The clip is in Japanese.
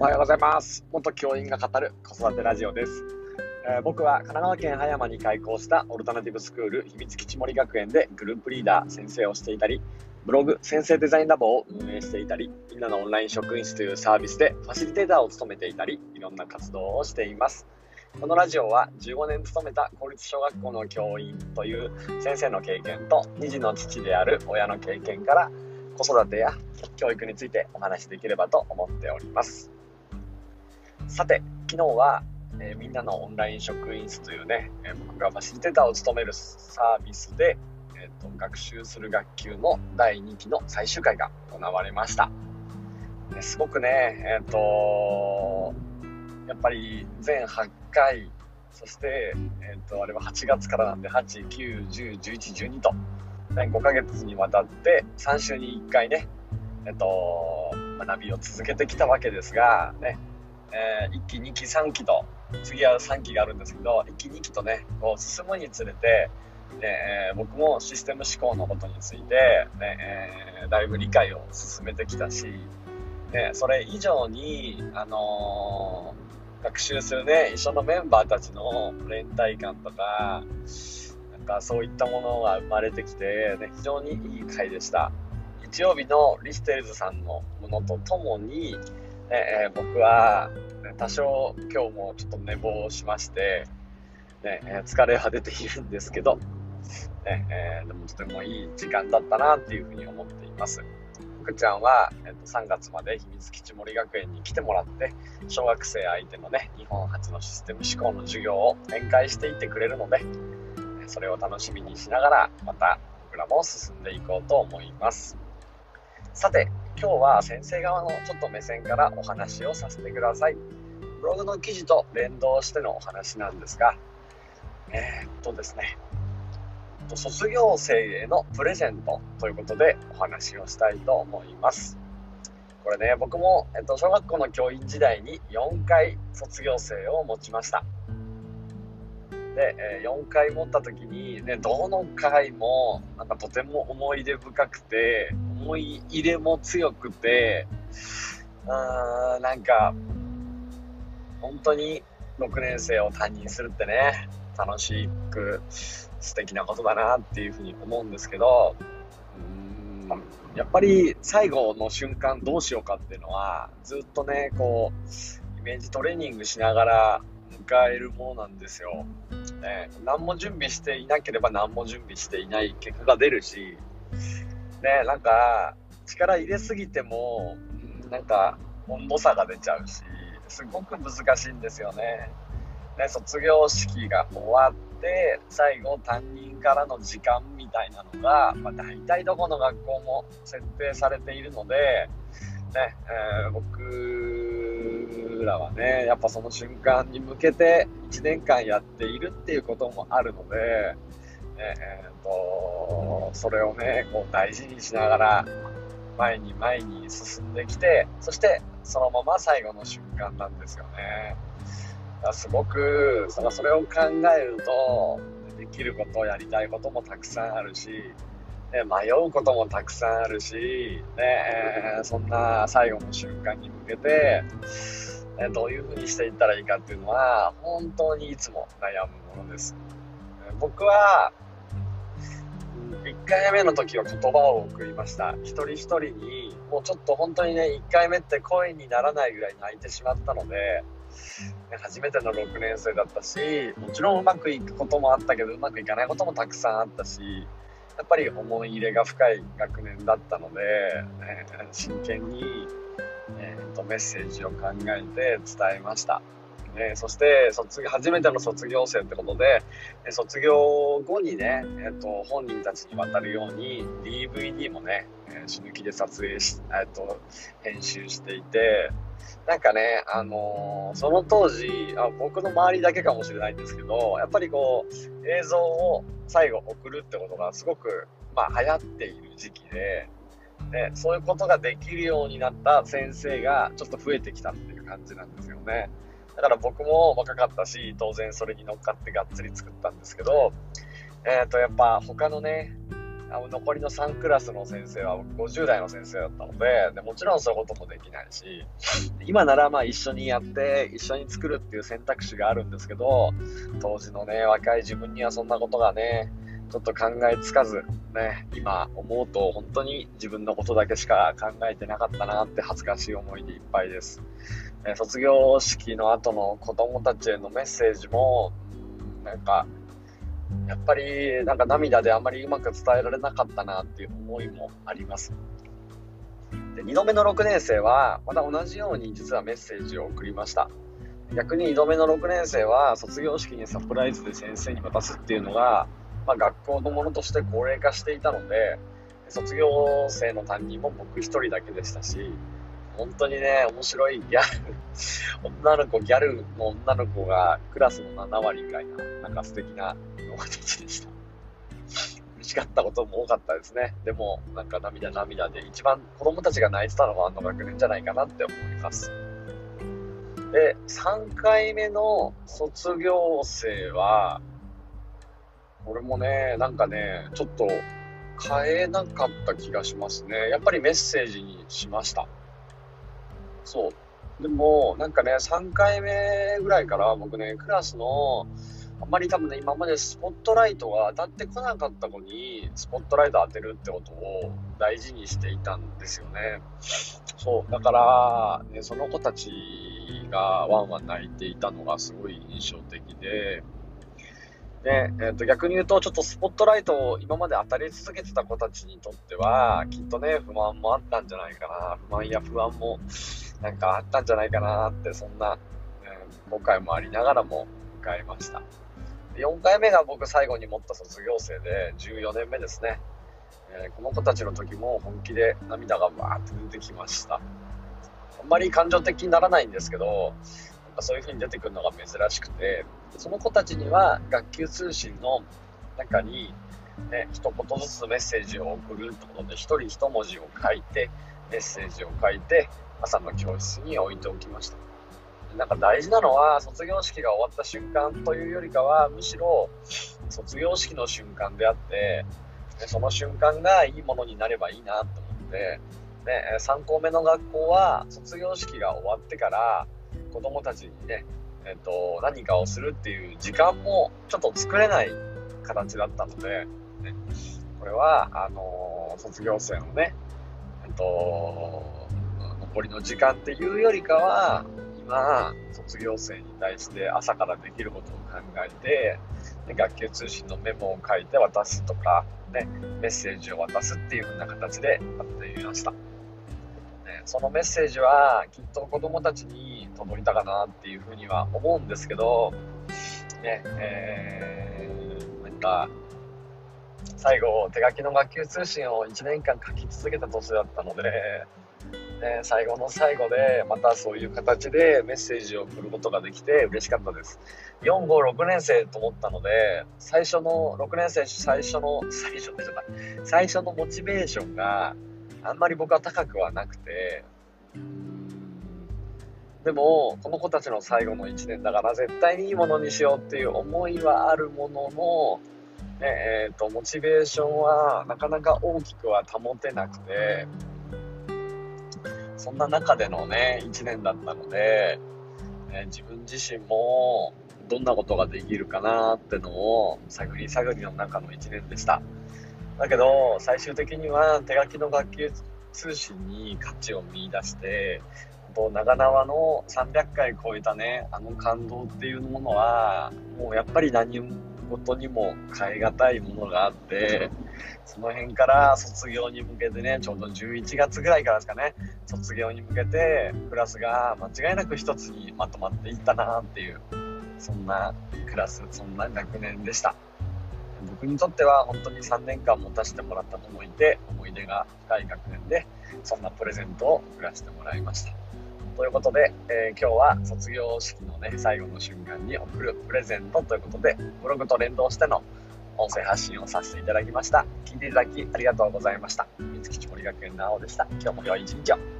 おはようございます。元教員が語る子育てラジオです、えー、僕は神奈川県葉山に開校したオルタナティブスクール秘密基地森学園でグループリーダー先生をしていたりブログ先生デザインラボを運営していたりみんなのオンライン職員室というサービスでファシリテーターを務めていたりいろんな活動をしています。このラジオは15年勤めた公立小学校の教員という先生の経験と2児の父である親の経験から子育てや教育についてお話しできればと思っております。さて、昨日は、えー、みんなのオンライン職員室というね、えー、僕がファシリテーターを務めるサービスで、えーと、学習する学級の第2期の最終回が行われました。すごくね、えっ、とやっぱり全8回、そして、えっ、と、あれは8月からなんで、8、9、10、11、12と、5ヶ月にわたって3週に1回ね、えっと、学びを続けてきたわけですが、ね、えー、1期、2期、3期と、次は3期があるんですけど、1期、2期とね、こう進むにつれて、ねえー、僕もシステム思考のことについて、ねえー、だいぶ理解を進めてきたし、ね、それ以上に、あのー、学習するね、一緒のメンバーたちの連帯感とか、そういったものが生まれてきて、ね、非常にいい回でした。日曜日のリステルズさんのものとともに、ね、えー、僕は、ね、多少今日もちょっと寝坊しまして、ねえー、疲れは出ているんですけど、ねえー、でもとてもいい時間だったなっていうふうに思っています。福ちゃんは、えー、と3月まで秘密基地森学園に来てもらって小学生相手のね日本初のシステム思考の授業を展開していってくれるので、それを楽しみにしながらまた僕らも進んでいこうと思いますさて今日は先生側のちょっと目線からお話をさせてください。ブログの記事と連動してのお話なんですがえー、っとですね。卒業生へのプレゼントということでお話をしたいと思います。これね僕も、えっと、小学校の教員時代に4回卒業生を持ちました。で、え4回持った時に、ね、どの回もなんかとても思い出深くて思い入れも強くてうーんなんか本当に6年生を担任するってね楽しく素敵なことだなっていうふうに思うんですけどうんやっぱり最後の瞬間どうしようかっていうのはずっとねこうイメージトレーニングしながら迎えるものなんですよ。ね、何も準備していなければ何も準備していない結果が出るし、ね、なんか力入れすぎても、なんか温度差が出ちゃうし、すごく難しいんですよね。ね卒業式が終わって、最後担任からの時間みたいなのが、まあ、大体どこの学校も設定されているので、ね、えー、僕らはね、やっぱその瞬間に向けて1年間やっているっていうこともあるので、えーと、それをね、こう大事にしながら前に前に進んできて、そしてそのまま最後の瞬間なんですよね。すごくそのそれを考えると、できることをやりたいこともたくさんあるし、ね、迷うこともたくさんあるし、ね、そんな最後の瞬間に向けて、どういうふうにしていったらいいかっていうのは本当にいつも悩むものです。僕は1回目の時は言葉を送りました。一人一人にもうちょっと本当にね1回目って声にならないぐらい泣いてしまったので初めての6年生だったしもちろんうまくいくこともあったけどうまくいかないこともたくさんあったしやっぱり思い入れが深い学年だったので、ね、真剣にえーと、メッセージを考えて伝えました。えー、そして卒初めての卒業生ってことで、え卒業後にね、えーと、本人たちに渡るように DVD もね、え、死ぬ気で撮影し、えーと、編集していてなんかね、あのー、その当時あ僕の周りだけかもしれないんですけどやっぱりこう映像を最後送るってことがすごく、まあ、流行っている時期で。ね、そういうことができるようになった先生がちょっと増えてきたっていう感じなんですよね。だから僕も若かったし、当然それに乗っかってがっつり作ったんですけど、えっ、ー、と、やっぱ他のね、あの残りの3クラスの先生は50代の先生だったのででもちろんそういうこともできないし今ならまあ一緒にやって一緒に作るっていう選択肢があるんですけど当時のね若い自分にはそんなことがねちょっと考えつかずね今思うと本当に自分のことだけしか考えてなかったなって恥ずかしい思いでいっぱいです、え卒業式の後の子供たちへのメッセージもなんかやっぱりなんか涙であまりうまく伝えられなかったなっていう思いもあります。で2度目の6年生はまた同じように実はメッセージを送りました。逆に2度目の6年生は卒業式にサプライズで先生に渡すっていうのが、まあ、学校のものとして高齢化していたので卒業生の担任も僕1人だけでしたし本当にね面白いギャル 女の子ギャルの女の子がクラスの7割ぐらいななんか素敵な友達でした。嬉しかったことも多かったですね。でも、なんか涙涙で、一番子供たちが泣いてたのはあの学年じゃないかなって思います。で、3回目の卒業生は、これもね、なんかね、ちょっと変えなかった気がしますね。やっぱりメッセージにしました。そう。でも、なんかね、3回目ぐらいから僕ね、クラスのあんまり多分ね、今までスポットライトが当たってこなかった子に、スポットライト当てるってことを大事にしていたんですよね。そう、だから、ね、その子たちがワンワン泣いていたのがすごい印象的で、で、えー、と逆に言うと、ちょっとスポットライトを今まで当たり続けてた子たちにとっては、きっとね、不満もあったんじゃないかな、不満や不安もなんかあったんじゃないかなって、そんな、えー、誤解もありながらも迎えました。4回目が僕最後に持った卒業生で14年目ですね、えー、この子たちの時も本気で涙がバーって出てきましたあんまり感情的にならないんですけどそういう風に出てくるのが珍しくてその子たちには学級通信の中にね、一言ずつメッセージを送るってことで一人一文字を書いてメッセージを書いて朝の教室に置いておきました。なんか大事なのは卒業式が終わった瞬間というよりかはむしろ卒業式の瞬間であってでその瞬間がいいものになればいいなと思ってで3校目の学校は卒業式が終わってから子供たちにね、えーと、何かをするっていう時間もちょっと作れない形だったので、ね、これはあのー、卒業生のね、えーと残りの時間っていうよりかはな卒業生に対して朝からできることを考えて、で学級通信のメモを書いて渡すとか、ね、メッセージを渡すっていう風な形でやってみました。ね、そのメッセージはきっと子供たちに届いたかなっていうふうには思うんですけど、ね、えー、なんか、最後、手書きの学級通信を1年間書き続けた年だったので、ね、最後の最後でまたそういう形でメッセージを送ることができて嬉しかったです。4、5、6年生と思ったので、最初の、6年生最初の、最初でじゃない、最初のモチベーションがあんまり僕は高くはなくて、でも、この子たちの最後の1年だから絶対にいいものにしようっていう思いはあるものの、ねえーと、モチベーションはなかなか大きくは保てなくて、そんな中でのね、1年だったので、ね、自分自身もどんなことができるかなってのを探り探りの中の1年でした。だけど、最終的には手書きの学級通信に価値を見出して、長縄の300回超えたね、あの感動っていうものは、もうやっぱり何事にも変え難いものがあって、その辺から卒業に向けてね、ちょうど11月ぐらいからですかね、卒業に向けてクラスが間違いなく一つにまとまっていったなっていう、そんなクラス、そんな学年でした。僕にとっては本当に3年間持たせてもらった子もいて、思い出が深い学年で、そんなプレゼントを送らせてもらいました。ということで、えー、今日は卒業式のね、最後の瞬間に送るプレゼントということで、ブログと連動しての音声発信をさせていただきました。聞いていただきありがとうございました。三月森学園の青でした。今日も良い一日を。